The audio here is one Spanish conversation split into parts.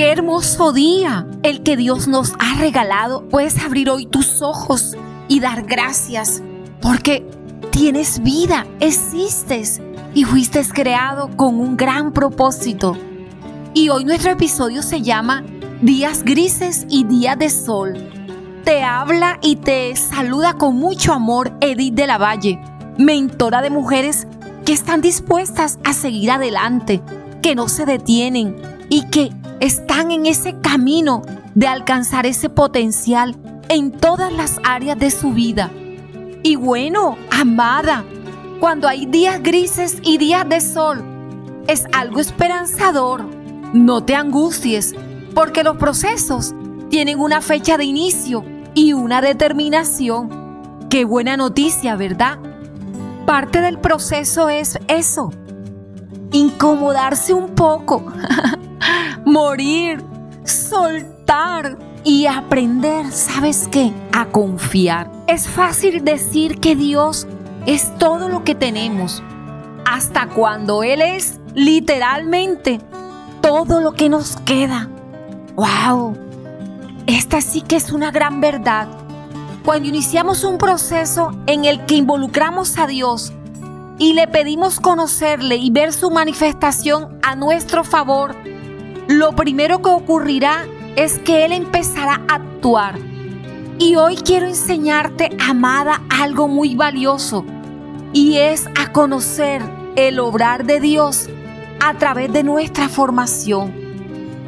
Qué hermoso día el que Dios nos ha regalado. Puedes abrir hoy tus ojos y dar gracias porque tienes vida, existes y fuiste creado con un gran propósito. Y hoy nuestro episodio se llama Días grises y días de sol. Te habla y te saluda con mucho amor Edith de la Valle, mentora de mujeres que están dispuestas a seguir adelante, que no se detienen y que están en ese camino de alcanzar ese potencial en todas las áreas de su vida. Y bueno, amada, cuando hay días grises y días de sol, es algo esperanzador. No te angusties, porque los procesos tienen una fecha de inicio y una determinación. Qué buena noticia, ¿verdad? Parte del proceso es eso, incomodarse un poco. morir, soltar y aprender, ¿sabes qué? A confiar. Es fácil decir que Dios es todo lo que tenemos, hasta cuando Él es literalmente todo lo que nos queda. ¡Wow! Esta sí que es una gran verdad. Cuando iniciamos un proceso en el que involucramos a Dios y le pedimos conocerle y ver su manifestación a nuestro favor, lo primero que ocurrirá es que Él empezará a actuar. Y hoy quiero enseñarte, amada, algo muy valioso. Y es a conocer el obrar de Dios a través de nuestra formación.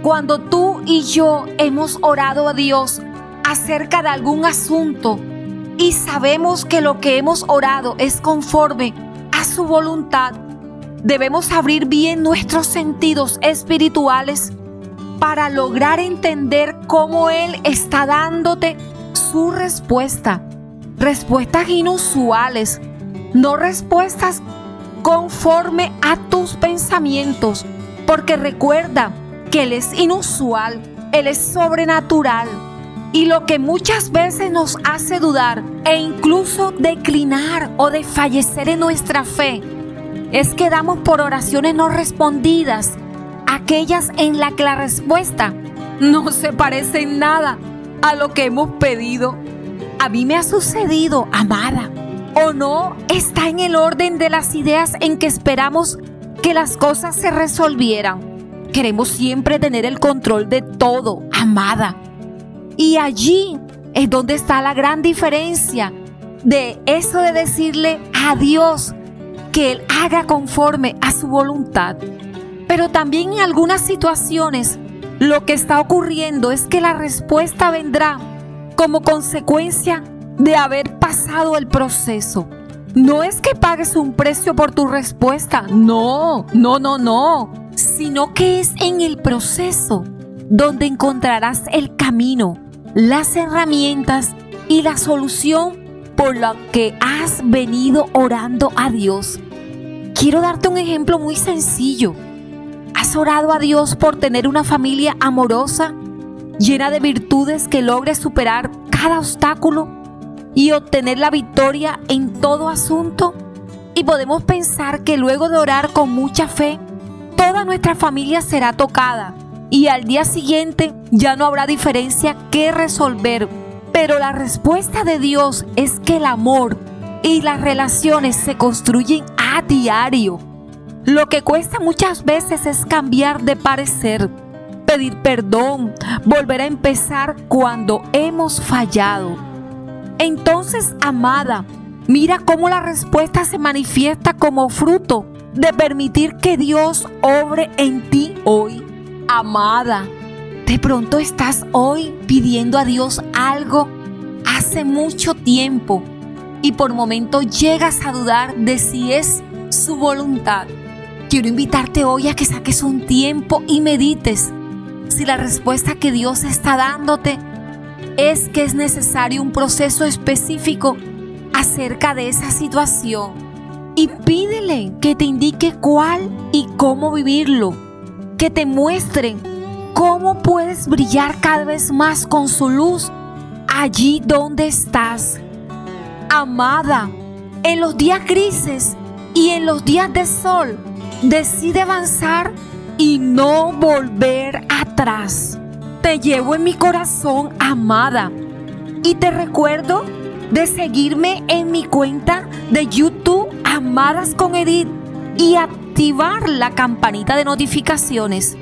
Cuando tú y yo hemos orado a Dios acerca de algún asunto y sabemos que lo que hemos orado es conforme a su voluntad, debemos abrir bien nuestros sentidos espirituales para lograr entender cómo Él está dándote su respuesta. Respuestas inusuales, no respuestas conforme a tus pensamientos, porque recuerda que Él es inusual, Él es sobrenatural. Y lo que muchas veces nos hace dudar e incluso declinar o de fallecer en nuestra fe es que damos por oraciones no respondidas, aquellas en las que la respuesta no se parece en nada a lo que hemos pedido. A mí me ha sucedido, amada, o no está en el orden de las ideas en que esperamos que las cosas se resolvieran. Queremos siempre tener el control de todo, amada. Y allí es donde está la gran diferencia de eso de decirle a Dios, que Él haga conforme a su voluntad. Pero también en algunas situaciones lo que está ocurriendo es que la respuesta vendrá como consecuencia de haber pasado el proceso. No es que pagues un precio por tu respuesta, no, no, no, no, sino que es en el proceso donde encontrarás el camino, las herramientas y la solución por la que has venido orando a Dios. Quiero darte un ejemplo muy sencillo. ¿Has orado a Dios por tener una familia amorosa, llena de virtudes que logre superar cada obstáculo y obtener la victoria en todo asunto? Y podemos pensar que luego de orar con mucha fe, toda nuestra familia será tocada y al día siguiente ya no habrá diferencia que resolver pero la respuesta de Dios es que el amor y las relaciones se construyen a diario. Lo que cuesta muchas veces es cambiar de parecer, pedir perdón, volver a empezar cuando hemos fallado. Entonces, amada, mira cómo la respuesta se manifiesta como fruto de permitir que Dios obre en ti hoy. Amada, de pronto estás hoy pidiendo a Dios algo hace mucho tiempo y por momento llegas a dudar de si es su voluntad. Quiero invitarte hoy a que saques un tiempo y medites si la respuesta que Dios está dándote es que es necesario un proceso específico acerca de esa situación. Y pídele que te indique cuál y cómo vivirlo, que te muestren cómo puedes brillar cada vez más con su luz allí donde estás. Amada, en los días grises y en los días de sol, decide avanzar y no volver atrás. Te llevo en mi corazón, amada. Y te recuerdo de seguirme en mi cuenta de YouTube, Amadas con Edith, y activar la campanita de notificaciones